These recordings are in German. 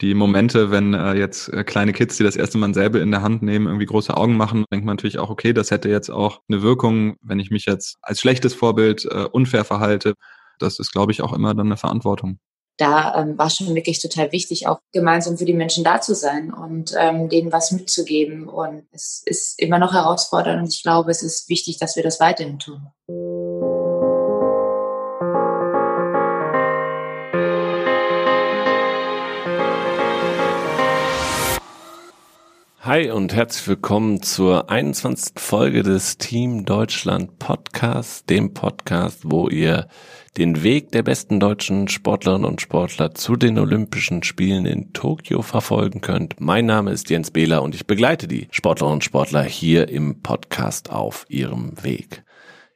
die Momente, wenn äh, jetzt äh, kleine Kids, die das erste Mal selber in der Hand nehmen, irgendwie große Augen machen, denkt man natürlich auch, okay, das hätte jetzt auch eine Wirkung, wenn ich mich jetzt als schlechtes Vorbild äh, unfair verhalte. Das ist, glaube ich, auch immer dann eine Verantwortung da ähm, war schon wirklich total wichtig, auch gemeinsam für die Menschen da zu sein und ähm, denen was mitzugeben. Und es ist immer noch herausfordernd und ich glaube, es ist wichtig, dass wir das weiterhin tun. Hi und herzlich willkommen zur 21. Folge des Team Deutschland Podcasts, dem Podcast, wo ihr den Weg der besten deutschen Sportlerinnen und Sportler zu den Olympischen Spielen in Tokio verfolgen könnt. Mein Name ist Jens Behler und ich begleite die Sportlerinnen und Sportler hier im Podcast auf ihrem Weg.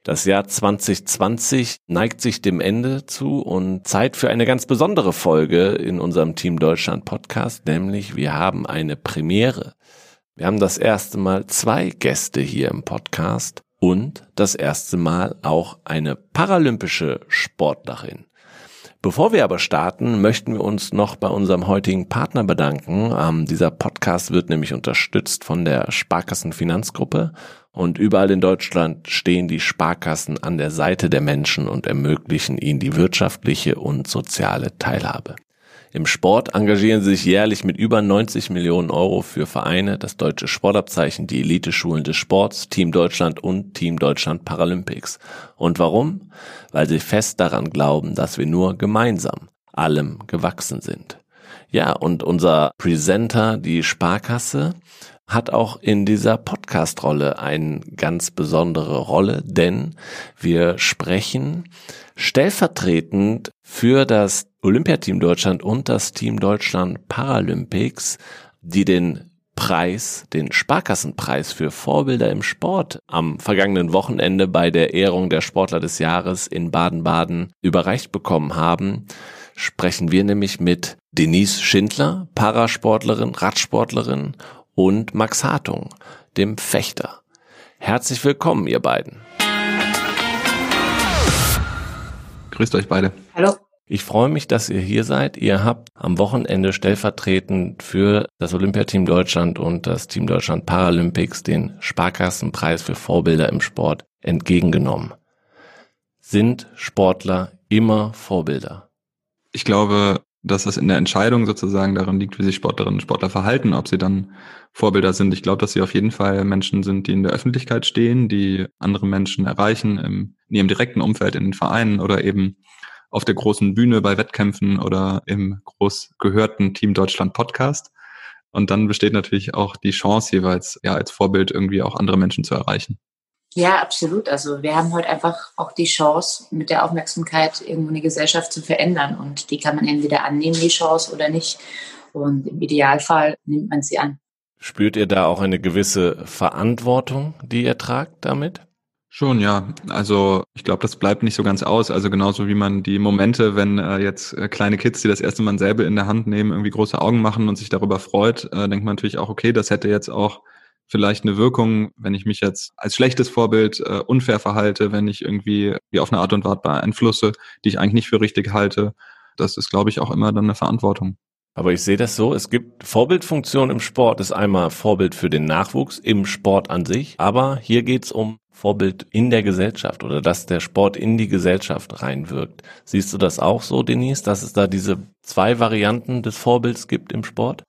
Das Jahr 2020 neigt sich dem Ende zu und Zeit für eine ganz besondere Folge in unserem Team Deutschland Podcast, nämlich wir haben eine Premiere. Wir haben das erste Mal zwei Gäste hier im Podcast und das erste Mal auch eine paralympische Sportlerin. Bevor wir aber starten, möchten wir uns noch bei unserem heutigen Partner bedanken. Ähm, dieser Podcast wird nämlich unterstützt von der Sparkassen Finanzgruppe und überall in Deutschland stehen die Sparkassen an der Seite der Menschen und ermöglichen ihnen die wirtschaftliche und soziale Teilhabe. Im Sport engagieren sie sich jährlich mit über 90 Millionen Euro für Vereine, das deutsche Sportabzeichen, die Eliteschulen des Sports, Team Deutschland und Team Deutschland Paralympics. Und warum? Weil sie fest daran glauben, dass wir nur gemeinsam allem gewachsen sind. Ja, und unser Presenter, die Sparkasse, hat auch in dieser Podcast-Rolle eine ganz besondere Rolle, denn wir sprechen stellvertretend für das Olympiateam Deutschland und das Team Deutschland Paralympics, die den Preis, den Sparkassenpreis für Vorbilder im Sport am vergangenen Wochenende bei der Ehrung der Sportler des Jahres in Baden-Baden überreicht bekommen haben, sprechen wir nämlich mit Denise Schindler, Parasportlerin, Radsportlerin und Max Hartung, dem Fechter. Herzlich willkommen, ihr beiden. Grüßt euch beide. Hallo. Ich freue mich, dass ihr hier seid. Ihr habt am Wochenende stellvertretend für das Olympiateam Deutschland und das Team Deutschland Paralympics den Sparkassenpreis für Vorbilder im Sport entgegengenommen. Sind Sportler immer Vorbilder? Ich glaube, dass es in der Entscheidung sozusagen darin liegt, wie sich Sportlerinnen und Sportler verhalten, ob sie dann Vorbilder sind. Ich glaube, dass sie auf jeden Fall Menschen sind, die in der Öffentlichkeit stehen, die andere Menschen erreichen im, in ihrem direkten Umfeld, in den Vereinen oder eben auf der großen Bühne bei Wettkämpfen oder im groß gehörten Team Deutschland Podcast. Und dann besteht natürlich auch die Chance jeweils, ja, als Vorbild irgendwie auch andere Menschen zu erreichen. Ja, absolut. Also wir haben heute einfach auch die Chance, mit der Aufmerksamkeit irgendwo eine Gesellschaft zu verändern. Und die kann man entweder annehmen, die Chance, oder nicht. Und im Idealfall nimmt man sie an. Spürt ihr da auch eine gewisse Verantwortung, die ihr tragt damit? Schon, ja. Also ich glaube, das bleibt nicht so ganz aus. Also genauso wie man die Momente, wenn äh, jetzt äh, kleine Kids, die das erste Mal selber in der Hand nehmen, irgendwie große Augen machen und sich darüber freut, äh, denkt man natürlich auch, okay, das hätte jetzt auch vielleicht eine Wirkung, wenn ich mich jetzt als schlechtes Vorbild äh, unfair verhalte, wenn ich irgendwie wie auf eine Art und Weise beeinflusse, die ich eigentlich nicht für richtig halte. Das ist, glaube ich, auch immer dann eine Verantwortung. Aber ich sehe das so, es gibt Vorbildfunktion im Sport, ist einmal Vorbild für den Nachwuchs im Sport an sich, aber hier geht's um Vorbild in der Gesellschaft oder dass der Sport in die Gesellschaft reinwirkt. Siehst du das auch so, Denise, dass es da diese zwei Varianten des Vorbilds gibt im Sport?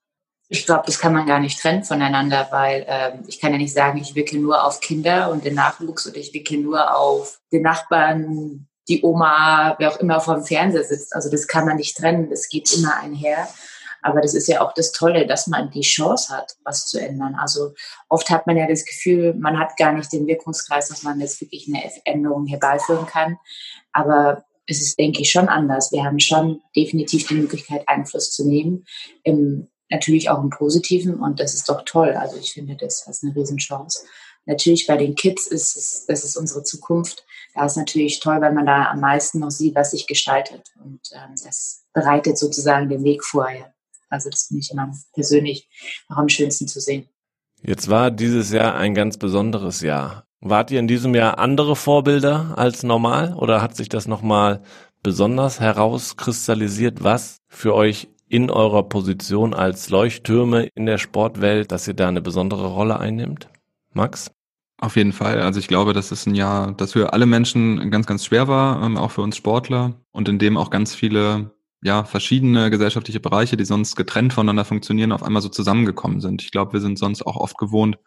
Ich glaube, das kann man gar nicht trennen voneinander, weil äh, ich kann ja nicht sagen, ich wirke nur auf Kinder und den Nachwuchs oder ich wirke nur auf den Nachbarn, die Oma, wer auch immer vor dem Fernseher sitzt. Also das kann man nicht trennen, das geht immer einher. Aber das ist ja auch das Tolle, dass man die Chance hat, was zu ändern. Also oft hat man ja das Gefühl, man hat gar nicht den Wirkungskreis, dass man jetzt wirklich eine Änderung herbeiführen kann. Aber es ist, denke ich, schon anders. Wir haben schon definitiv die Möglichkeit, Einfluss zu nehmen. Im, natürlich auch im Positiven und das ist doch toll. Also ich finde das als eine Riesenchance. Natürlich bei den Kids ist es, das ist unsere Zukunft. Da ist natürlich toll, weil man da am meisten noch sieht, was sich gestaltet. Und ähm, das bereitet sozusagen den Weg vorher. Also das finde ich immer persönlich noch am schönsten zu sehen. Jetzt war dieses Jahr ein ganz besonderes Jahr. Wart ihr in diesem Jahr andere Vorbilder als normal oder hat sich das nochmal besonders herauskristallisiert, was für euch in eurer Position als Leuchttürme in der Sportwelt, dass ihr da eine besondere Rolle einnimmt? Max? Auf jeden Fall. Also ich glaube, das ist ein Jahr, das für alle Menschen ganz, ganz schwer war, ähm, auch für uns Sportler und in dem auch ganz viele ja, verschiedene gesellschaftliche Bereiche, die sonst getrennt voneinander funktionieren, auf einmal so zusammengekommen sind. Ich glaube, wir sind sonst auch oft gewohnt,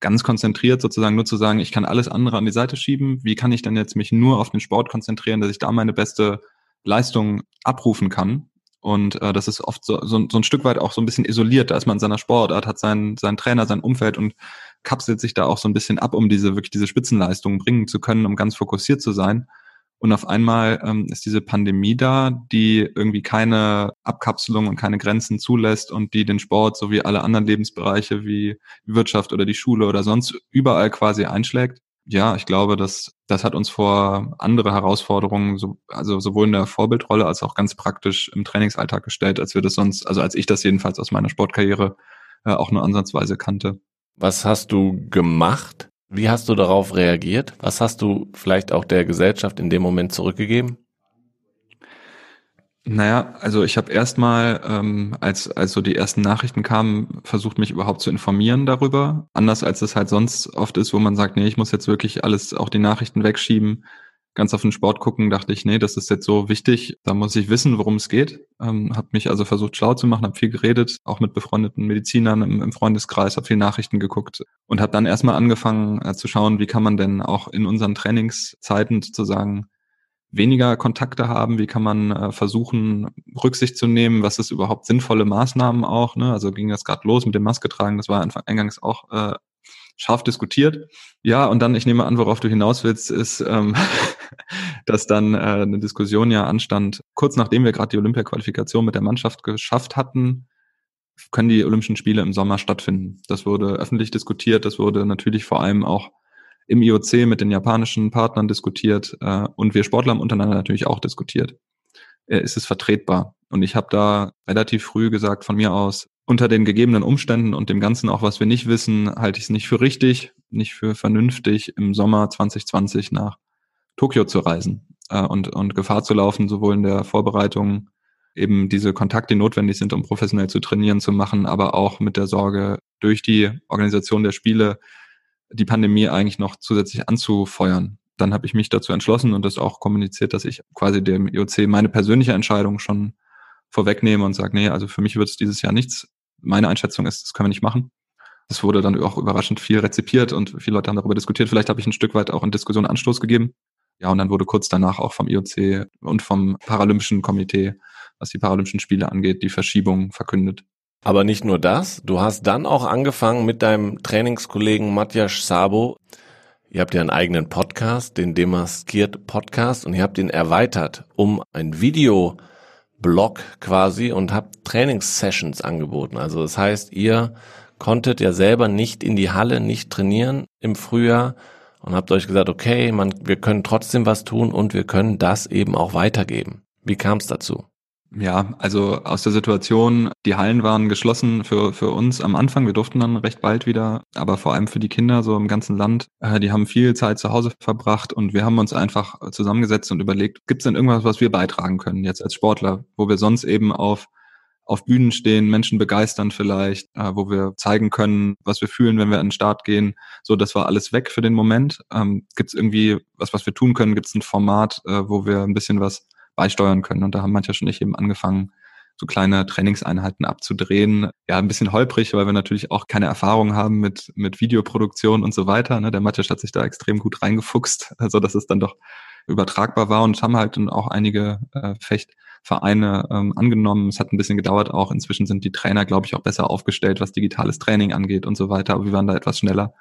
ganz konzentriert sozusagen nur zu sagen, ich kann alles andere an die Seite schieben. Wie kann ich denn jetzt mich nur auf den Sport konzentrieren, dass ich da meine beste Leistung abrufen kann? Und äh, das ist oft so, so, so ein Stück weit auch so ein bisschen isoliert. Da ist man in seiner Sportart, hat seinen, seinen Trainer, sein Umfeld und kapselt sich da auch so ein bisschen ab, um diese wirklich diese Spitzenleistungen bringen zu können, um ganz fokussiert zu sein. Und auf einmal ähm, ist diese Pandemie da, die irgendwie keine Abkapselung und keine Grenzen zulässt und die den Sport sowie alle anderen Lebensbereiche wie Wirtschaft oder die Schule oder sonst überall quasi einschlägt. Ja, ich glaube, dass das hat uns vor andere Herausforderungen, so, also sowohl in der Vorbildrolle als auch ganz praktisch im Trainingsalltag gestellt, als wir das sonst, also als ich das jedenfalls aus meiner Sportkarriere äh, auch nur ansatzweise kannte. Was hast du gemacht, wie hast du darauf reagiert? Was hast du vielleicht auch der Gesellschaft in dem Moment zurückgegeben? Naja, also ich habe erstmal, ähm, als, als so die ersten Nachrichten kamen, versucht mich überhaupt zu informieren darüber. Anders als es halt sonst oft ist, wo man sagt, nee, ich muss jetzt wirklich alles, auch die Nachrichten wegschieben ganz auf den Sport gucken, dachte ich, nee, das ist jetzt so wichtig, da muss ich wissen, worum es geht. Ähm, habe mich also versucht schlau zu machen, habe viel geredet, auch mit befreundeten Medizinern im, im Freundeskreis, habe viel Nachrichten geguckt und habe dann erstmal angefangen äh, zu schauen, wie kann man denn auch in unseren Trainingszeiten sozusagen weniger Kontakte haben, wie kann man äh, versuchen, Rücksicht zu nehmen, was ist überhaupt sinnvolle Maßnahmen auch. Ne? Also ging das gerade los mit dem Maske tragen, das war Anfang eingangs auch äh, scharf diskutiert. Ja, und dann, ich nehme an, worauf du hinaus willst, ist, ähm, dass dann äh, eine Diskussion ja anstand, kurz nachdem wir gerade die Olympia-Qualifikation mit der Mannschaft geschafft hatten, können die Olympischen Spiele im Sommer stattfinden. Das wurde öffentlich diskutiert, das wurde natürlich vor allem auch im IOC mit den japanischen Partnern diskutiert äh, und wir Sportler haben untereinander natürlich auch diskutiert. Äh, ist es vertretbar? Und ich habe da relativ früh gesagt, von mir aus, unter den gegebenen Umständen und dem Ganzen auch, was wir nicht wissen, halte ich es nicht für richtig, nicht für vernünftig, im Sommer 2020 nach Tokio zu reisen äh, und, und Gefahr zu laufen, sowohl in der Vorbereitung eben diese Kontakte, notwendig sind, um professionell zu trainieren, zu machen, aber auch mit der Sorge, durch die Organisation der Spiele die Pandemie eigentlich noch zusätzlich anzufeuern. Dann habe ich mich dazu entschlossen und das auch kommuniziert, dass ich quasi dem IOC meine persönliche Entscheidung schon vorwegnehme und sage, nee, also für mich wird es dieses Jahr nichts meine Einschätzung ist, das können wir nicht machen. Das wurde dann auch überraschend viel rezipiert und viele Leute haben darüber diskutiert. Vielleicht habe ich ein Stück weit auch in Diskussion Anstoß gegeben. Ja, und dann wurde kurz danach auch vom IOC und vom Paralympischen Komitee, was die Paralympischen Spiele angeht, die Verschiebung verkündet. Aber nicht nur das, du hast dann auch angefangen mit deinem Trainingskollegen Matthias Sabo. Ihr habt ja einen eigenen Podcast, den Demaskiert Podcast, und ihr habt ihn erweitert um ein Video Blog quasi und habt Trainingssessions angeboten. Also das heißt, ihr konntet ja selber nicht in die Halle, nicht trainieren im Frühjahr und habt euch gesagt, okay, man, wir können trotzdem was tun und wir können das eben auch weitergeben. Wie kam es dazu? Ja, also aus der Situation, die Hallen waren geschlossen für, für uns am Anfang. Wir durften dann recht bald wieder, aber vor allem für die Kinder so im ganzen Land. Äh, die haben viel Zeit zu Hause verbracht und wir haben uns einfach zusammengesetzt und überlegt, gibt es denn irgendwas, was wir beitragen können jetzt als Sportler, wo wir sonst eben auf auf Bühnen stehen, Menschen begeistern vielleicht, äh, wo wir zeigen können, was wir fühlen, wenn wir an den Start gehen. So, das war alles weg für den Moment. Ähm, Gibt es irgendwie was, was wir tun können? Gibt es ein Format, äh, wo wir ein bisschen was beisteuern können. Und da haben manche schon nicht eben angefangen, so kleine Trainingseinheiten abzudrehen. Ja, ein bisschen holprig, weil wir natürlich auch keine Erfahrung haben mit, mit Videoproduktion und so weiter. Ne? Der Mathias hat sich da extrem gut reingefuchst, also dass es dann doch übertragbar war und haben halt dann auch einige äh, Fechtvereine ähm, angenommen. Es hat ein bisschen gedauert auch. Inzwischen sind die Trainer, glaube ich, auch besser aufgestellt, was digitales Training angeht und so weiter. Aber wir waren da etwas schneller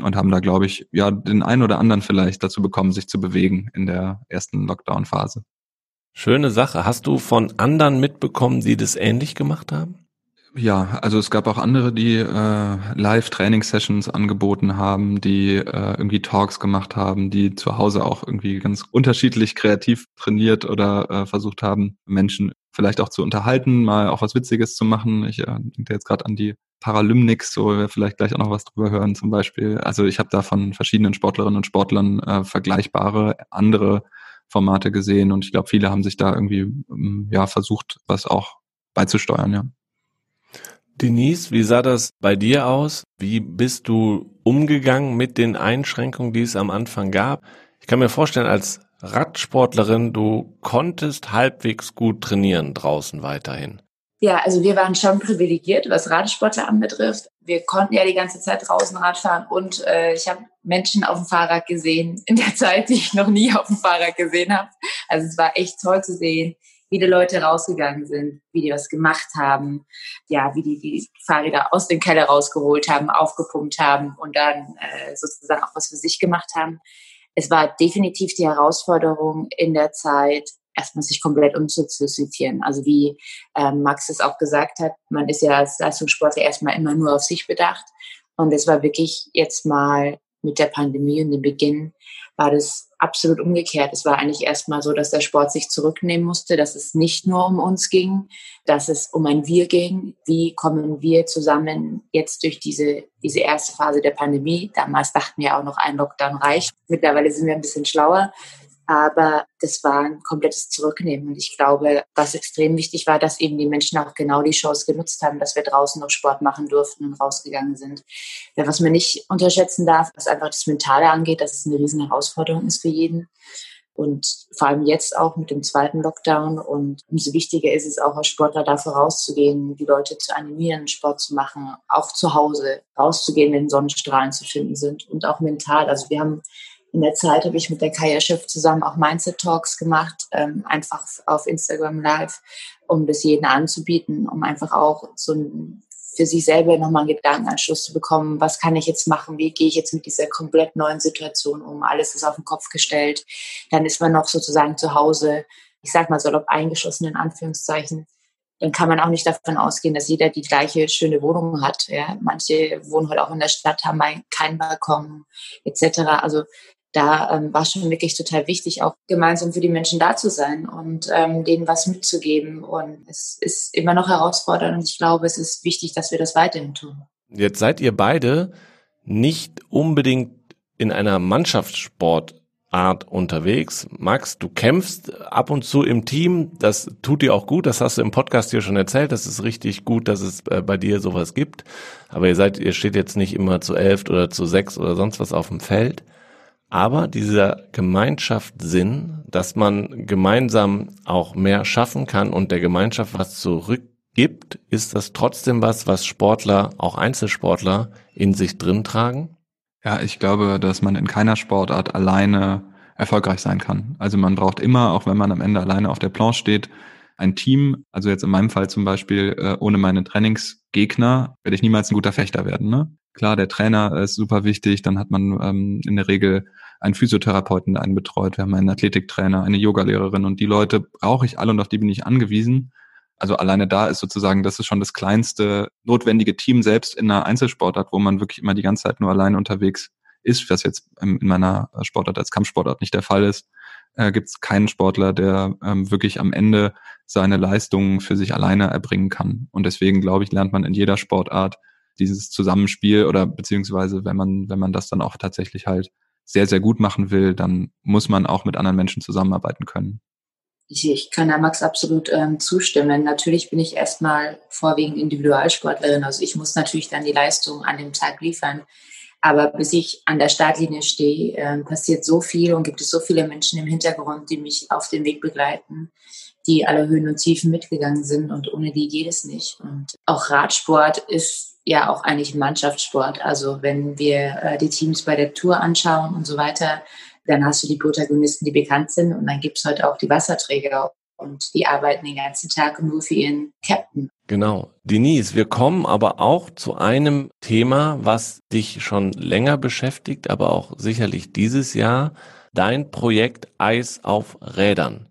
und haben da, glaube ich, ja, den einen oder anderen vielleicht dazu bekommen, sich zu bewegen in der ersten Lockdown-Phase. Schöne Sache. Hast du von anderen mitbekommen, die das ähnlich gemacht haben? Ja, also es gab auch andere, die äh, Live-Training-Sessions angeboten haben, die äh, irgendwie Talks gemacht haben, die zu Hause auch irgendwie ganz unterschiedlich kreativ trainiert oder äh, versucht haben, Menschen vielleicht auch zu unterhalten, mal auch was Witziges zu machen. Ich äh, denke jetzt gerade an die Paralymnics, wo wir vielleicht gleich auch noch was drüber hören zum Beispiel. Also ich habe da von verschiedenen Sportlerinnen und Sportlern äh, vergleichbare andere Formate gesehen und ich glaube, viele haben sich da irgendwie ähm, ja versucht, was auch beizusteuern, ja. Denise, wie sah das bei dir aus? Wie bist du umgegangen mit den Einschränkungen, die es am Anfang gab? Ich kann mir vorstellen, als Radsportlerin, du konntest halbwegs gut trainieren draußen weiterhin. Ja, also wir waren schon privilegiert, was Radsportler anbetrifft. Wir konnten ja die ganze Zeit draußen Radfahren und äh, ich habe Menschen auf dem Fahrrad gesehen in der Zeit, die ich noch nie auf dem Fahrrad gesehen habe. Also es war echt toll zu sehen, wie die Leute rausgegangen sind, wie die was gemacht haben, ja, wie die die Fahrräder aus dem Keller rausgeholt haben, aufgepumpt haben und dann äh, sozusagen auch was für sich gemacht haben. Es war definitiv die Herausforderung in der Zeit, erstmal sich komplett umzuzitieren. Also wie ähm, Max es auch gesagt hat, man ist ja als Leistungssportler erstmal immer nur auf sich bedacht. Und es war wirklich jetzt mal mit der Pandemie und dem Beginn war das absolut umgekehrt. Es war eigentlich erstmal so, dass der Sport sich zurücknehmen musste, dass es nicht nur um uns ging, dass es um ein Wir ging. Wie kommen wir zusammen jetzt durch diese, diese erste Phase der Pandemie? Damals dachten wir auch noch, ein Lockdown reicht. Mittlerweile sind wir ein bisschen schlauer. Aber das war ein komplettes Zurücknehmen. Und ich glaube, was extrem wichtig war, dass eben die Menschen auch genau die Chance genutzt haben, dass wir draußen noch Sport machen durften und rausgegangen sind. Ja, was man nicht unterschätzen darf, was einfach das Mentale angeht, dass es eine riesen Herausforderung ist für jeden. Und vor allem jetzt auch mit dem zweiten Lockdown. Und umso wichtiger ist es auch als Sportler dafür rauszugehen, die Leute zu animieren, Sport zu machen, auch zu Hause rauszugehen, wenn Sonnenstrahlen zu finden sind und auch mental. Also wir haben in der Zeit habe ich mit der Kaya Schiff zusammen auch Mindset Talks gemacht, ähm, einfach auf Instagram Live, um das jeden anzubieten, um einfach auch so ein, für sich selber nochmal einen Gedankenanschluss zu bekommen, was kann ich jetzt machen, wie gehe ich jetzt mit dieser komplett neuen Situation um, alles ist auf den Kopf gestellt, dann ist man noch sozusagen zu Hause, ich sag mal salopp eingeschossen in Anführungszeichen, dann kann man auch nicht davon ausgehen, dass jeder die gleiche schöne Wohnung hat. Ja? Manche wohnen halt auch in der Stadt, haben keinen Balkon etc. Also da ähm, war schon wirklich total wichtig, auch gemeinsam für die Menschen da zu sein und ähm, denen was mitzugeben. Und es ist immer noch herausfordernd und ich glaube, es ist wichtig, dass wir das weiterhin tun. Jetzt seid ihr beide nicht unbedingt in einer Mannschaftssportart unterwegs. Max, du kämpfst ab und zu im Team. Das tut dir auch gut. Das hast du im Podcast hier schon erzählt. Das ist richtig gut, dass es äh, bei dir sowas gibt. Aber ihr seid, ihr steht jetzt nicht immer zu elf oder zu sechs oder sonst was auf dem Feld. Aber dieser Gemeinschaftssinn, dass man gemeinsam auch mehr schaffen kann und der Gemeinschaft was zurückgibt, ist das trotzdem was, was Sportler, auch Einzelsportler in sich drin tragen? Ja, ich glaube, dass man in keiner Sportart alleine erfolgreich sein kann. Also man braucht immer, auch wenn man am Ende alleine auf der Planche steht, ein Team. Also jetzt in meinem Fall zum Beispiel, äh, ohne meine Trainingsgegner werde ich niemals ein guter Fechter werden. Ne? Klar, der Trainer ist super wichtig. Dann hat man ähm, in der Regel einen Physiotherapeuten, der einen betreut. Wir haben einen Athletiktrainer, eine Yogalehrerin und die Leute brauche ich alle und auf die bin ich angewiesen. Also alleine da ist sozusagen, das ist schon das kleinste notwendige Team selbst in einer Einzelsportart, wo man wirklich immer die ganze Zeit nur alleine unterwegs ist, was jetzt in meiner Sportart als Kampfsportart nicht der Fall ist. Äh, Gibt es keinen Sportler, der ähm, wirklich am Ende seine Leistungen für sich alleine erbringen kann. Und deswegen glaube ich, lernt man in jeder Sportart dieses Zusammenspiel oder beziehungsweise wenn man, wenn man das dann auch tatsächlich halt sehr, sehr gut machen will, dann muss man auch mit anderen Menschen zusammenarbeiten können. Ich, kann da Max absolut ähm, zustimmen. Natürlich bin ich erstmal vorwiegend Individualsportlerin, also ich muss natürlich dann die Leistung an dem Tag liefern. Aber bis ich an der Startlinie stehe, äh, passiert so viel und gibt es so viele Menschen im Hintergrund, die mich auf dem Weg begleiten, die alle Höhen und Tiefen mitgegangen sind und ohne die geht es nicht. Und auch Radsport ist ja auch eigentlich Mannschaftssport. Also wenn wir äh, die Teams bei der Tour anschauen und so weiter, dann hast du die Protagonisten, die bekannt sind und dann gibt es heute auch die Wasserträger und die arbeiten den ganzen Tag nur für ihren Captain. Genau. Denise, wir kommen aber auch zu einem Thema, was dich schon länger beschäftigt, aber auch sicherlich dieses Jahr, dein Projekt Eis auf Rädern.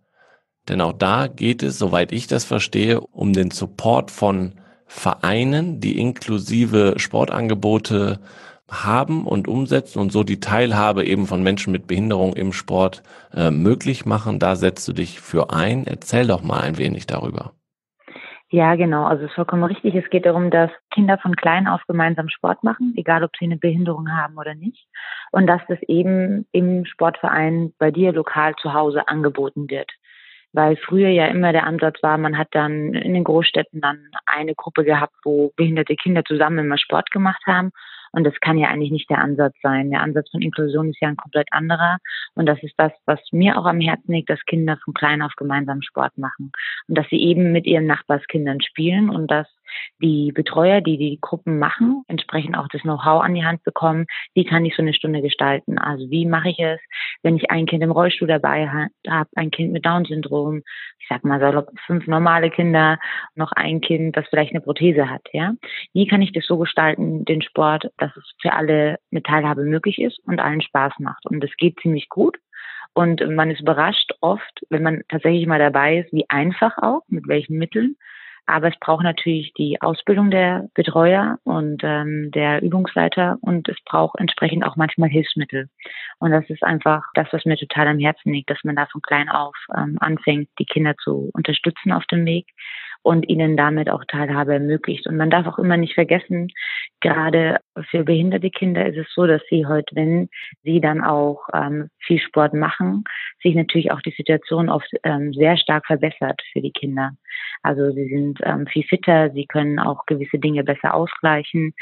Denn auch da geht es, soweit ich das verstehe, um den Support von Vereinen, die inklusive Sportangebote haben und umsetzen und so die Teilhabe eben von Menschen mit Behinderung im Sport äh, möglich machen. Da setzt du dich für ein. Erzähl doch mal ein wenig darüber. Ja, genau. Also es ist vollkommen richtig. Es geht darum, dass Kinder von klein auf gemeinsam Sport machen, egal ob sie eine Behinderung haben oder nicht. Und dass das eben im Sportverein bei dir lokal zu Hause angeboten wird. weil früher ja immer der Ansatz war, man hat dann in den Großstädten dann eine Gruppe gehabt, wo behinderte Kinder zusammen immer Sport gemacht haben und das kann ja eigentlich nicht der Ansatz sein. Der Ansatz von Inklusion ist ja ein komplett anderer. Und das ist das, was mir auch am Herzen liegt, dass Kinder von klein auf gemeinsam Sport machen. Und dass sie eben mit ihren Nachbarskindern spielen und dass die Betreuer, die die Gruppen machen, entsprechend auch das Know-how an die Hand bekommen, wie kann ich so eine Stunde gestalten. Also wie mache ich es, wenn ich ein Kind im Rollstuhl dabei habe, ein Kind mit Down-Syndrom, ich sag mal so fünf normale Kinder, noch ein Kind, das vielleicht eine Prothese hat. Ja, Wie kann ich das so gestalten, den Sport, dass es für alle eine Teilhabe möglich ist und allen Spaß macht. Und das geht ziemlich gut. Und man ist überrascht oft, wenn man tatsächlich mal dabei ist, wie einfach auch, mit welchen Mitteln aber es braucht natürlich die Ausbildung der Betreuer und ähm, der Übungsleiter und es braucht entsprechend auch manchmal Hilfsmittel. Und das ist einfach das, was mir total am Herzen liegt, dass man da von klein auf ähm, anfängt, die Kinder zu unterstützen auf dem Weg und ihnen damit auch Teilhabe ermöglicht. Und man darf auch immer nicht vergessen, gerade für behinderte Kinder ist es so, dass sie heute, wenn sie dann auch ähm, viel Sport machen, sich natürlich auch die Situation oft ähm, sehr stark verbessert für die Kinder. Also sie sind ähm, viel fitter, sie können auch gewisse Dinge besser ausgleichen.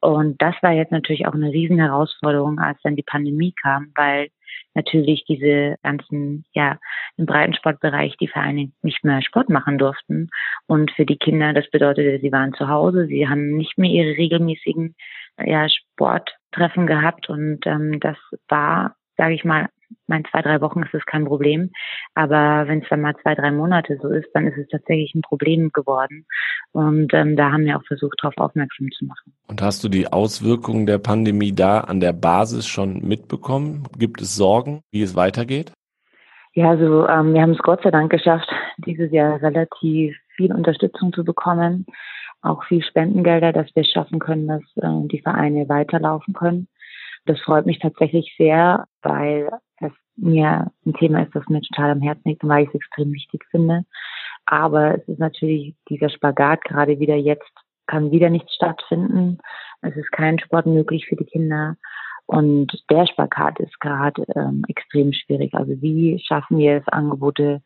Und das war jetzt natürlich auch eine riesen Herausforderung, als dann die Pandemie kam, weil natürlich diese ganzen, ja, im Breitensportbereich die Vereine nicht mehr Sport machen durften. Und für die Kinder, das bedeutete, sie waren zu Hause, sie haben nicht mehr ihre regelmäßigen ja, Sporttreffen gehabt. Und ähm, das war, sage ich mal, mein zwei, drei Wochen ist es kein Problem. Aber wenn es dann mal zwei, drei Monate so ist, dann ist es tatsächlich ein Problem geworden. Und ähm, da haben wir auch versucht, darauf aufmerksam zu machen. Und hast du die Auswirkungen der Pandemie da an der Basis schon mitbekommen? Gibt es Sorgen, wie es weitergeht? Ja, also ähm, wir haben es Gott sei Dank geschafft, dieses Jahr relativ viel Unterstützung zu bekommen, auch viel Spendengelder, dass wir es schaffen können, dass äh, die Vereine weiterlaufen können. Das freut mich tatsächlich sehr, weil es mir ein Thema ist, das mir total am Herzen liegt weil ich es extrem wichtig finde. Aber es ist natürlich dieser Spagat gerade wieder jetzt kann wieder nichts stattfinden. Es ist kein Sport möglich für die Kinder. Und der Spagat ist gerade ähm, extrem schwierig. Also wie schaffen wir es, Angebote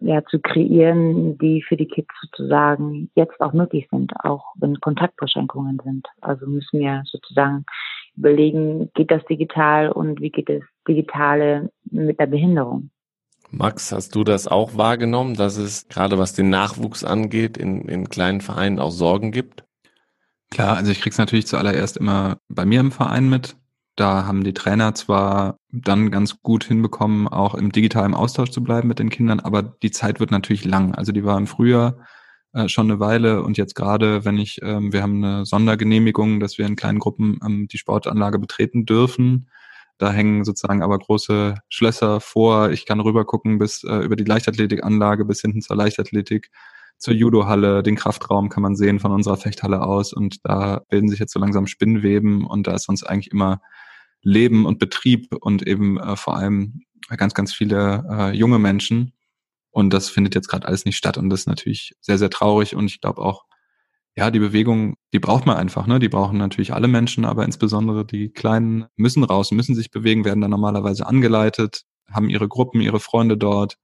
ja, zu kreieren, die für die Kids sozusagen jetzt auch möglich sind, auch wenn Kontaktbeschränkungen sind. Also müssen wir sozusagen überlegen, geht das digital und wie geht es digitale mit der Behinderung. Max, hast du das auch wahrgenommen, dass es gerade was den Nachwuchs angeht, in, in kleinen Vereinen auch Sorgen gibt? Klar, also ich krieg's natürlich zuallererst immer bei mir im Verein mit. Da haben die Trainer zwar dann ganz gut hinbekommen, auch im digitalen Austausch zu bleiben mit den Kindern, aber die Zeit wird natürlich lang. Also die war im Frühjahr äh, schon eine Weile und jetzt gerade, wenn ich, ähm, wir haben eine Sondergenehmigung, dass wir in kleinen Gruppen ähm, die Sportanlage betreten dürfen. Da hängen sozusagen aber große Schlösser vor. Ich kann rüber gucken bis äh, über die Leichtathletikanlage bis hinten zur Leichtathletik, zur Judohalle, den Kraftraum kann man sehen von unserer Fechthalle aus und da bilden sich jetzt so langsam Spinnweben und da ist sonst eigentlich immer Leben und Betrieb und eben äh, vor allem ganz, ganz viele äh, junge Menschen. Und das findet jetzt gerade alles nicht statt. Und das ist natürlich sehr, sehr traurig. Und ich glaube auch, ja, die Bewegung, die braucht man einfach, ne? Die brauchen natürlich alle Menschen, aber insbesondere die Kleinen müssen raus, müssen sich bewegen, werden dann normalerweise angeleitet, haben ihre Gruppen, ihre Freunde dort.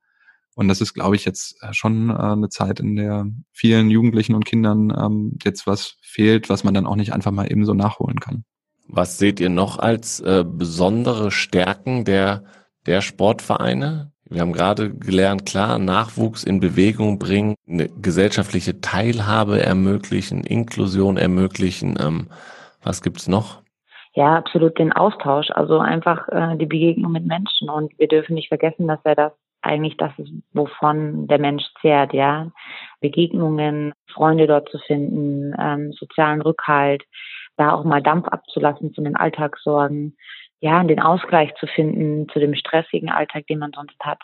Und das ist, glaube ich, jetzt äh, schon äh, eine Zeit, in der vielen Jugendlichen und Kindern ähm, jetzt was fehlt, was man dann auch nicht einfach mal eben so nachholen kann. Was seht ihr noch als äh, besondere Stärken der, der Sportvereine? Wir haben gerade gelernt, klar, Nachwuchs in Bewegung bringen, eine gesellschaftliche Teilhabe ermöglichen, Inklusion ermöglichen. Ähm, was gibt's noch? Ja, absolut den Austausch, also einfach äh, die Begegnung mit Menschen. Und wir dürfen nicht vergessen, dass er das eigentlich das ist, wovon der Mensch zehrt, ja. Begegnungen, Freunde dort zu finden, ähm, sozialen Rückhalt, da auch mal Dampf abzulassen von den Alltagssorgen, ja, den Ausgleich zu finden zu dem stressigen Alltag, den man sonst hat.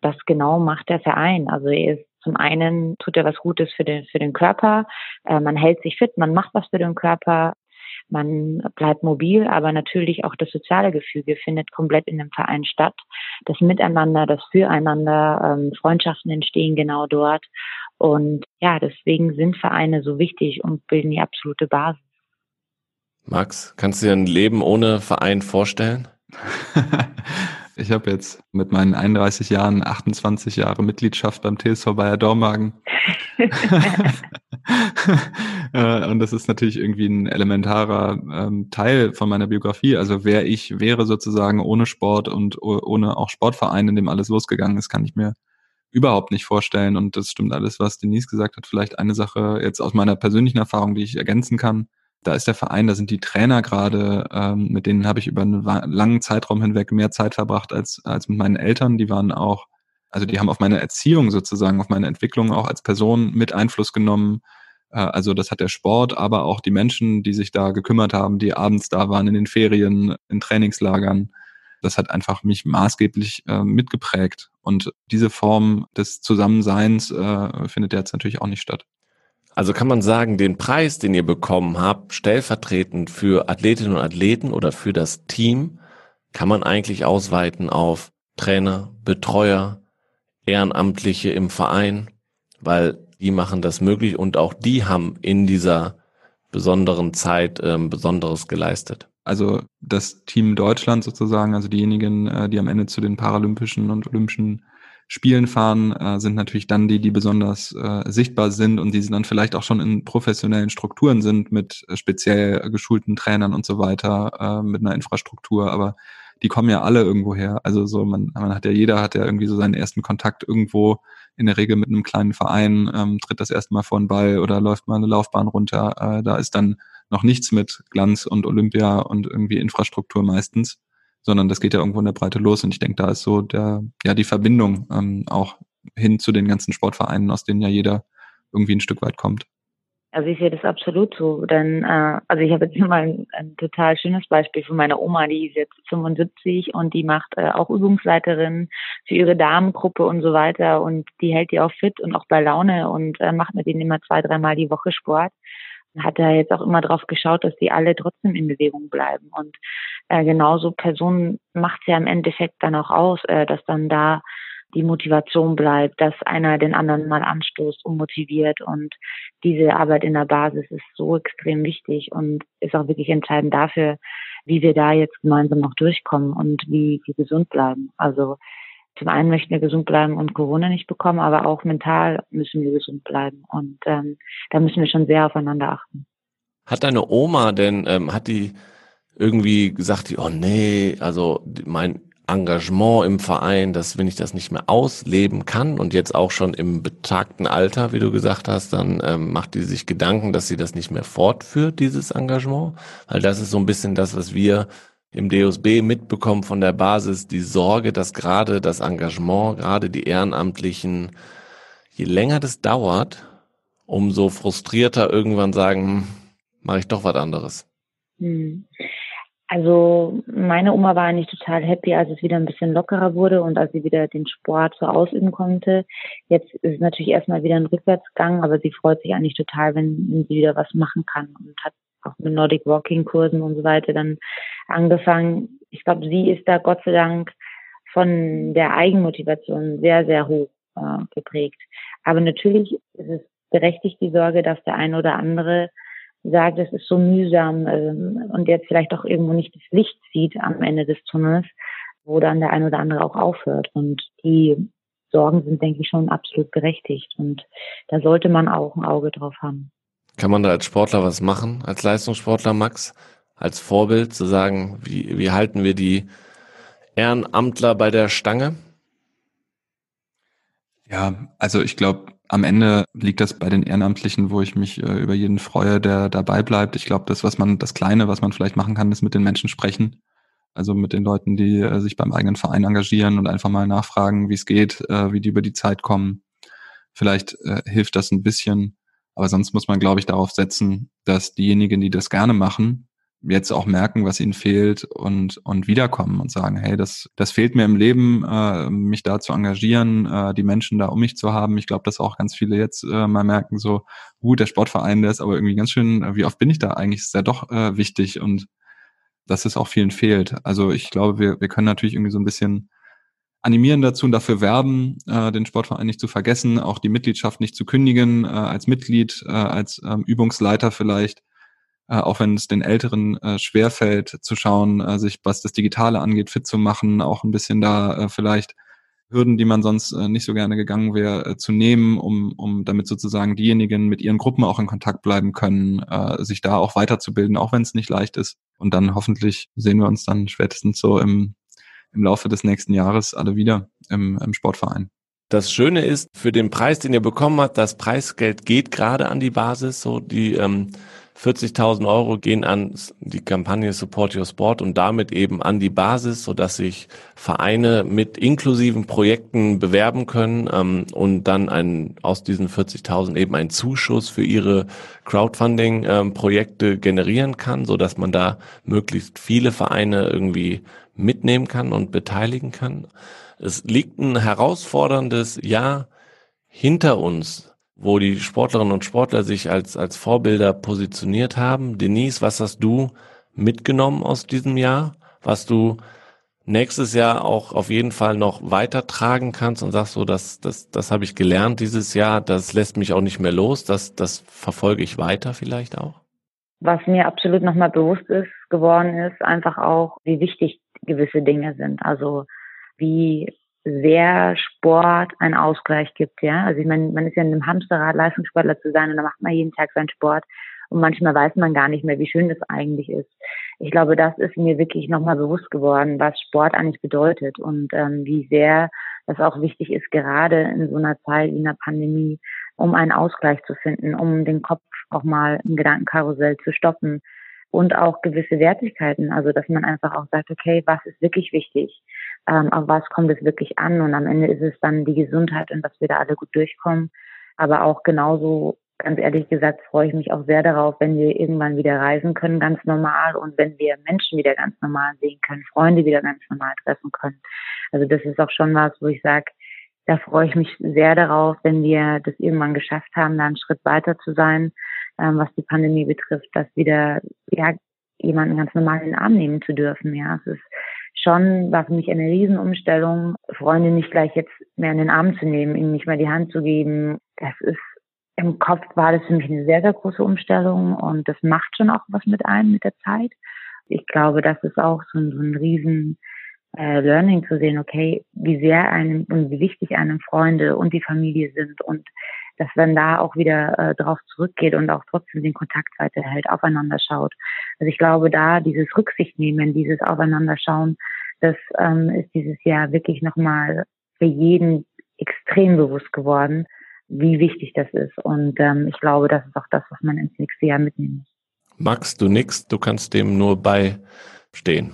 Das genau macht der Verein. Also er ist zum einen tut er was Gutes für den, für den Körper, äh, man hält sich fit, man macht was für den Körper, man bleibt mobil, aber natürlich auch das soziale Gefüge findet komplett in dem Verein statt. Das Miteinander, das Füreinander, ähm, Freundschaften entstehen genau dort. Und ja, deswegen sind Vereine so wichtig und bilden die absolute Basis. Max, kannst du dir ein Leben ohne Verein vorstellen? Ich habe jetzt mit meinen 31 Jahren 28 Jahre Mitgliedschaft beim TSV Bayer Dormagen. Äh, und das ist natürlich irgendwie ein elementarer ähm, Teil von meiner Biografie. Also wer ich wäre sozusagen ohne Sport und ohne auch Sportverein, in dem alles losgegangen ist, kann ich mir überhaupt nicht vorstellen. Und das stimmt alles, was Denise gesagt hat. Vielleicht eine Sache jetzt aus meiner persönlichen Erfahrung, die ich ergänzen kann da ist der Verein, da sind die Trainer gerade, ähm, mit denen habe ich über einen langen Zeitraum hinweg mehr Zeit verbracht als, als mit meinen Eltern. Die waren auch, also die haben auf meine Erziehung sozusagen, auf meine Entwicklung auch als Person mit Einfluss genommen. Äh, also das hat der Sport, aber auch die Menschen, die sich da gekümmert haben, die abends da waren in den Ferien, in Trainingslagern. Das hat einfach mich maßgeblich äh, mitgeprägt. Und diese Form des Zusammenseins äh, findet jetzt natürlich auch nicht statt. Also kann man sagen, den Preis, den ihr bekommen habt, stellvertretend für Athletinnen und Athleten oder für das Team, kann man eigentlich ausweiten auf Trainer, Betreuer, Ehrenamtliche im Verein, weil die machen das möglich und auch die haben in dieser besonderen Zeit ähm, Besonderes geleistet. Also das Team Deutschland sozusagen, also diejenigen, äh, die am Ende zu den Paralympischen und Olympischen Spielen fahren, äh, sind natürlich dann die, die besonders äh, sichtbar sind und die dann vielleicht auch schon in professionellen Strukturen sind mit äh, speziell geschulten Trainern und so weiter, äh, mit einer Infrastruktur, aber die kommen ja alle irgendwo her. Also so, man, man hat ja, jeder hat ja irgendwie so seinen ersten Kontakt irgendwo in der Regel mit einem kleinen Verein, ähm, tritt das erste Mal vor den Ball oder läuft mal eine Laufbahn runter. Äh, da ist dann noch nichts mit Glanz und Olympia und irgendwie Infrastruktur meistens sondern das geht ja irgendwo in der Breite los. Und ich denke, da ist so der, ja, die Verbindung ähm, auch hin zu den ganzen Sportvereinen, aus denen ja jeder irgendwie ein Stück weit kommt. Also ich sehe das absolut so. Denn äh, also ich habe jetzt mal ein, ein total schönes Beispiel von meiner Oma, die ist jetzt 75 und die macht äh, auch Übungsleiterin für ihre Damengruppe und so weiter und die hält die auch fit und auch bei Laune und äh, macht mit denen immer zwei, dreimal die Woche Sport hat er jetzt auch immer darauf geschaut, dass die alle trotzdem in Bewegung bleiben. Und äh, genauso Personen macht es ja im Endeffekt dann auch aus, äh, dass dann da die Motivation bleibt, dass einer den anderen mal anstoßt und motiviert. Und diese Arbeit in der Basis ist so extrem wichtig und ist auch wirklich entscheidend dafür, wie wir da jetzt gemeinsam noch durchkommen und wie wir gesund bleiben. Also zum einen möchten wir gesund bleiben und Corona nicht bekommen, aber auch mental müssen wir gesund bleiben. Und ähm, da müssen wir schon sehr aufeinander achten. Hat deine Oma denn, ähm, hat die irgendwie gesagt, die, oh nee, also mein Engagement im Verein, dass wenn ich das nicht mehr ausleben kann und jetzt auch schon im betagten Alter, wie du gesagt hast, dann ähm, macht die sich Gedanken, dass sie das nicht mehr fortführt, dieses Engagement. Weil das ist so ein bisschen das, was wir im DOSB mitbekommen von der Basis die Sorge, dass gerade das Engagement, gerade die Ehrenamtlichen, je länger das dauert, umso frustrierter irgendwann sagen, hm, mache ich doch was anderes. Hm. Also meine Oma war eigentlich total happy, als es wieder ein bisschen lockerer wurde und als sie wieder den Sport so ausüben konnte. Jetzt ist es natürlich erstmal wieder ein Rückwärtsgang, aber sie freut sich eigentlich total, wenn, sie wieder was machen kann und hat auch mit Nordic Walking Kursen und so weiter dann angefangen. Ich glaube, sie ist da Gott sei Dank von der Eigenmotivation sehr, sehr hoch äh, geprägt. Aber natürlich ist es berechtigt die Sorge, dass der eine oder andere sagt, es ist so mühsam ähm, und jetzt vielleicht auch irgendwo nicht das Licht sieht am Ende des Tunnels, wo dann der eine oder andere auch aufhört. Und die Sorgen sind, denke ich, schon absolut berechtigt. Und da sollte man auch ein Auge drauf haben. Kann man da als Sportler was machen, als Leistungssportler, Max? Als Vorbild zu sagen, wie, wie halten wir die Ehrenamtler bei der Stange? Ja, also ich glaube, am Ende liegt das bei den Ehrenamtlichen, wo ich mich äh, über jeden freue, der dabei bleibt. Ich glaube, das, was man, das Kleine, was man vielleicht machen kann, ist mit den Menschen sprechen. Also mit den Leuten, die äh, sich beim eigenen Verein engagieren und einfach mal nachfragen, wie es geht, äh, wie die über die Zeit kommen. Vielleicht äh, hilft das ein bisschen. Aber sonst muss man, glaube ich, darauf setzen, dass diejenigen, die das gerne machen, jetzt auch merken, was ihnen fehlt und, und wiederkommen und sagen, hey, das, das fehlt mir im Leben, äh, mich da zu engagieren, äh, die Menschen da um mich zu haben. Ich glaube, dass auch ganz viele jetzt äh, mal merken, so, gut, der Sportverein, der ist aber irgendwie ganz schön, äh, wie oft bin ich da eigentlich? Ist ja doch äh, wichtig und dass es auch vielen fehlt. Also ich glaube, wir, wir können natürlich irgendwie so ein bisschen animieren dazu und dafür werben, äh, den Sportverein nicht zu vergessen, auch die Mitgliedschaft nicht zu kündigen, äh, als Mitglied, äh, als ähm, Übungsleiter vielleicht. Äh, auch wenn es den Älteren äh, schwerfällt, zu schauen, äh, sich, was das Digitale angeht, fit zu machen, auch ein bisschen da äh, vielleicht Hürden, die man sonst äh, nicht so gerne gegangen wäre, äh, zu nehmen, um, um damit sozusagen diejenigen mit ihren Gruppen auch in Kontakt bleiben können, äh, sich da auch weiterzubilden, auch wenn es nicht leicht ist. Und dann hoffentlich sehen wir uns dann spätestens so im, im Laufe des nächsten Jahres alle wieder im, im Sportverein. Das Schöne ist, für den Preis, den ihr bekommen habt, das Preisgeld geht gerade an die Basis, so die ähm, 40.000 Euro gehen an die Kampagne Support Your Sport und damit eben an die Basis, sodass sich Vereine mit inklusiven Projekten bewerben können ähm, und dann ein, aus diesen 40.000 eben einen Zuschuss für ihre Crowdfunding-Projekte ähm, generieren kann, sodass man da möglichst viele Vereine irgendwie mitnehmen kann und beteiligen kann. Es liegt ein herausforderndes Jahr hinter uns wo die Sportlerinnen und Sportler sich als, als Vorbilder positioniert haben. Denise, was hast du mitgenommen aus diesem Jahr, was du nächstes Jahr auch auf jeden Fall noch weitertragen kannst und sagst so, das, das, das habe ich gelernt dieses Jahr, das lässt mich auch nicht mehr los, das, das verfolge ich weiter vielleicht auch? Was mir absolut nochmal bewusst ist, geworden ist, einfach auch, wie wichtig gewisse Dinge sind. Also wie sehr Sport einen Ausgleich gibt, ja. Also ich meine, man ist ja in einem Hamsterrad, Leistungssportler zu sein und da macht man jeden Tag seinen Sport und manchmal weiß man gar nicht mehr, wie schön das eigentlich ist. Ich glaube, das ist mir wirklich nochmal bewusst geworden, was Sport eigentlich bedeutet und ähm, wie sehr das auch wichtig ist, gerade in so einer Zeit wie einer Pandemie, um einen Ausgleich zu finden, um den Kopf auch mal im Gedankenkarussell zu stoppen und auch gewisse Wertigkeiten, also dass man einfach auch sagt, okay, was ist wirklich wichtig? ähm, auf was kommt es wirklich an und am Ende ist es dann die Gesundheit und dass wir da alle gut durchkommen. Aber auch genauso, ganz ehrlich gesagt, freue ich mich auch sehr darauf, wenn wir irgendwann wieder reisen können, ganz normal und wenn wir Menschen wieder ganz normal sehen können, Freunde wieder ganz normal treffen können. Also das ist auch schon was, wo ich sage, da freue ich mich sehr darauf, wenn wir das irgendwann geschafft haben, da einen Schritt weiter zu sein, ähm, was die Pandemie betrifft, dass wieder ja, jemanden ganz normal in den Arm nehmen zu dürfen. Ja, es ist schon war für mich eine Riesenumstellung, Freunde nicht gleich jetzt mehr in den Arm zu nehmen, ihnen nicht mehr die Hand zu geben. Das ist im Kopf war das für mich eine sehr, sehr große Umstellung und das macht schon auch was mit einem mit der Zeit. Ich glaube, das ist auch so ein, so ein riesen äh, Learning zu sehen, okay, wie sehr einem und wie wichtig einem Freunde und die Familie sind und dass man da auch wieder äh, drauf zurückgeht und auch trotzdem den Kontakt weiterhält, aufeinander schaut. Also ich glaube, da dieses Rücksicht nehmen, dieses Aufeinanderschauen, das ähm, ist dieses Jahr wirklich nochmal für jeden extrem bewusst geworden, wie wichtig das ist. Und ähm, ich glaube, das ist auch das, was man ins nächste Jahr mitnehmen muss. Max, du nix, du kannst dem nur beistehen.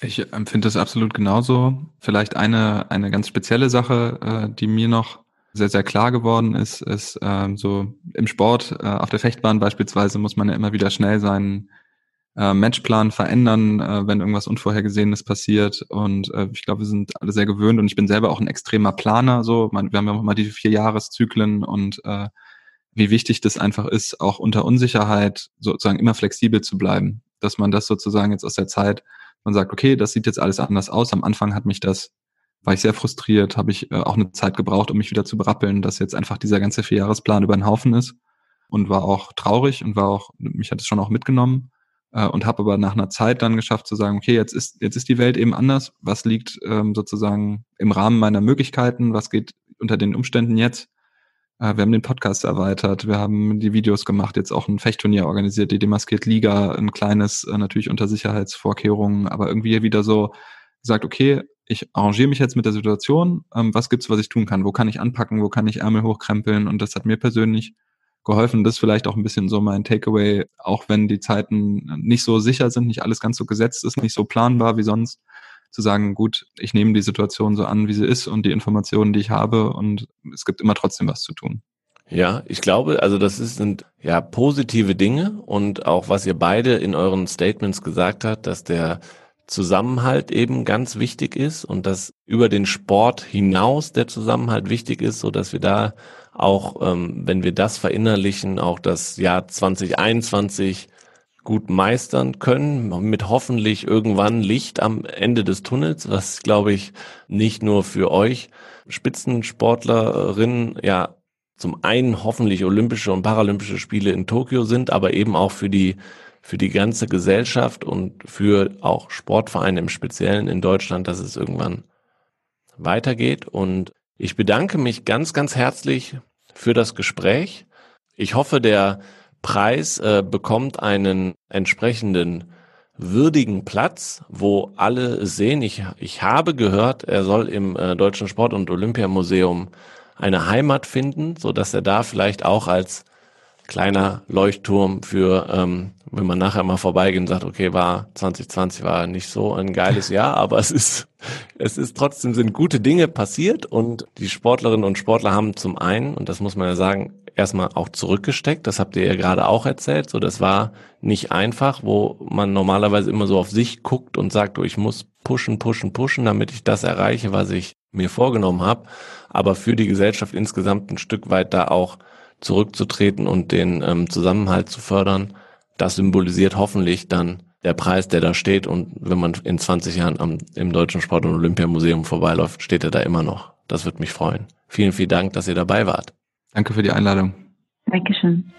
Ich empfinde das absolut genauso. Vielleicht eine, eine ganz spezielle Sache, äh, die mir noch sehr, sehr klar geworden ist, ist ähm, so im Sport, äh, auf der Fechtbahn beispielsweise muss man ja immer wieder schnell seinen äh, Matchplan verändern, äh, wenn irgendwas Unvorhergesehenes passiert. Und äh, ich glaube, wir sind alle sehr gewöhnt und ich bin selber auch ein extremer Planer. So, man, wir haben ja auch immer diese vier Jahreszyklen und äh, wie wichtig das einfach ist, auch unter Unsicherheit sozusagen immer flexibel zu bleiben. Dass man das sozusagen jetzt aus der Zeit, man sagt, okay, das sieht jetzt alles anders aus. Am Anfang hat mich das war ich sehr frustriert, habe ich äh, auch eine Zeit gebraucht, um mich wieder zu berappeln, dass jetzt einfach dieser ganze Vierjahresplan über den Haufen ist und war auch traurig und war auch, mich hat es schon auch mitgenommen äh, und habe aber nach einer Zeit dann geschafft zu sagen, okay, jetzt ist, jetzt ist die Welt eben anders, was liegt ähm, sozusagen im Rahmen meiner Möglichkeiten, was geht unter den Umständen jetzt. Äh, wir haben den Podcast erweitert, wir haben die Videos gemacht, jetzt auch ein Fechtturnier organisiert, die Demaskiert Liga, ein kleines, äh, natürlich unter Sicherheitsvorkehrungen, aber irgendwie wieder so gesagt, okay, ich arrangiere mich jetzt mit der Situation, ähm, was gibt's, was ich tun kann, wo kann ich anpacken, wo kann ich Ärmel hochkrempeln? Und das hat mir persönlich geholfen. Das ist vielleicht auch ein bisschen so mein Takeaway, auch wenn die Zeiten nicht so sicher sind, nicht alles ganz so gesetzt ist, nicht so planbar wie sonst, zu sagen, gut, ich nehme die Situation so an, wie sie ist und die Informationen, die ich habe. Und es gibt immer trotzdem was zu tun. Ja, ich glaube, also das ist, sind ja positive Dinge. Und auch was ihr beide in euren Statements gesagt habt, dass der Zusammenhalt eben ganz wichtig ist und dass über den Sport hinaus der Zusammenhalt wichtig ist, so dass wir da auch, ähm, wenn wir das verinnerlichen, auch das Jahr 2021 gut meistern können, mit hoffentlich irgendwann Licht am Ende des Tunnels, was glaube ich nicht nur für euch Spitzensportlerinnen ja zum einen hoffentlich Olympische und Paralympische Spiele in Tokio sind, aber eben auch für die für die ganze Gesellschaft und für auch Sportvereine im Speziellen in Deutschland, dass es irgendwann weitergeht. Und ich bedanke mich ganz, ganz herzlich für das Gespräch. Ich hoffe, der Preis äh, bekommt einen entsprechenden würdigen Platz, wo alle sehen. Ich, ich habe gehört, er soll im äh, Deutschen Sport- und Olympiamuseum eine Heimat finden, so dass er da vielleicht auch als kleiner Leuchtturm für, ähm, wenn man nachher mal vorbeigeht und sagt, okay, war 2020 war nicht so ein geiles Jahr, aber es ist, es ist trotzdem sind gute Dinge passiert und die Sportlerinnen und Sportler haben zum einen, und das muss man ja sagen, erstmal auch zurückgesteckt. Das habt ihr ja gerade auch erzählt. So, das war nicht einfach, wo man normalerweise immer so auf sich guckt und sagt, oh, ich muss pushen, pushen, pushen, damit ich das erreiche, was ich mir vorgenommen habe. Aber für die Gesellschaft insgesamt ein Stück weit da auch zurückzutreten und den ähm, Zusammenhalt zu fördern. Das symbolisiert hoffentlich dann der Preis, der da steht. Und wenn man in 20 Jahren am, im Deutschen Sport- und Olympiamuseum vorbeiläuft, steht er da immer noch. Das wird mich freuen. Vielen, vielen Dank, dass ihr dabei wart. Danke für die Einladung. Dankeschön.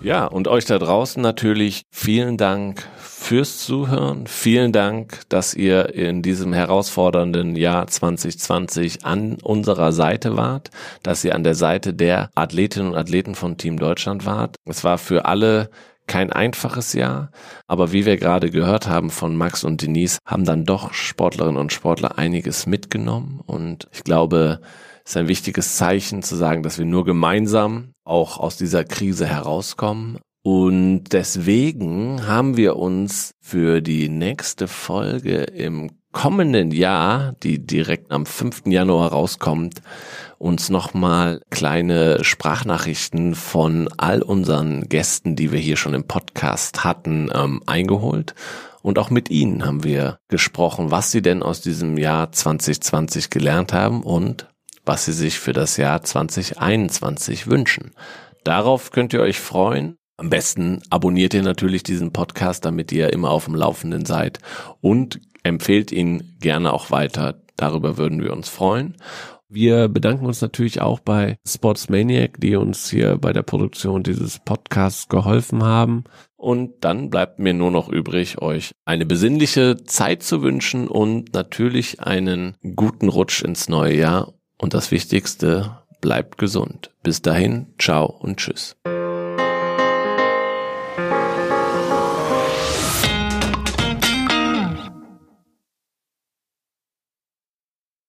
Ja, und euch da draußen natürlich vielen Dank fürs Zuhören. Vielen Dank, dass ihr in diesem herausfordernden Jahr 2020 an unserer Seite wart, dass ihr an der Seite der Athletinnen und Athleten von Team Deutschland wart. Es war für alle kein einfaches Jahr, aber wie wir gerade gehört haben von Max und Denise, haben dann doch Sportlerinnen und Sportler einiges mitgenommen und ich glaube, es ist ein wichtiges Zeichen zu sagen, dass wir nur gemeinsam auch aus dieser Krise herauskommen und deswegen haben wir uns für die nächste Folge im kommenden Jahr, die direkt am 5. Januar rauskommt, uns nochmal kleine Sprachnachrichten von all unseren Gästen, die wir hier schon im Podcast hatten, ähm, eingeholt. Und auch mit ihnen haben wir gesprochen, was sie denn aus diesem Jahr 2020 gelernt haben und was sie sich für das Jahr 2021 wünschen. Darauf könnt ihr euch freuen. Am besten abonniert ihr natürlich diesen Podcast, damit ihr immer auf dem Laufenden seid und empfehlt ihn gerne auch weiter. Darüber würden wir uns freuen. Wir bedanken uns natürlich auch bei Sportsmaniac, die uns hier bei der Produktion dieses Podcasts geholfen haben. Und dann bleibt mir nur noch übrig, euch eine besinnliche Zeit zu wünschen und natürlich einen guten Rutsch ins neue Jahr. Und das Wichtigste, bleibt gesund. Bis dahin, ciao und tschüss.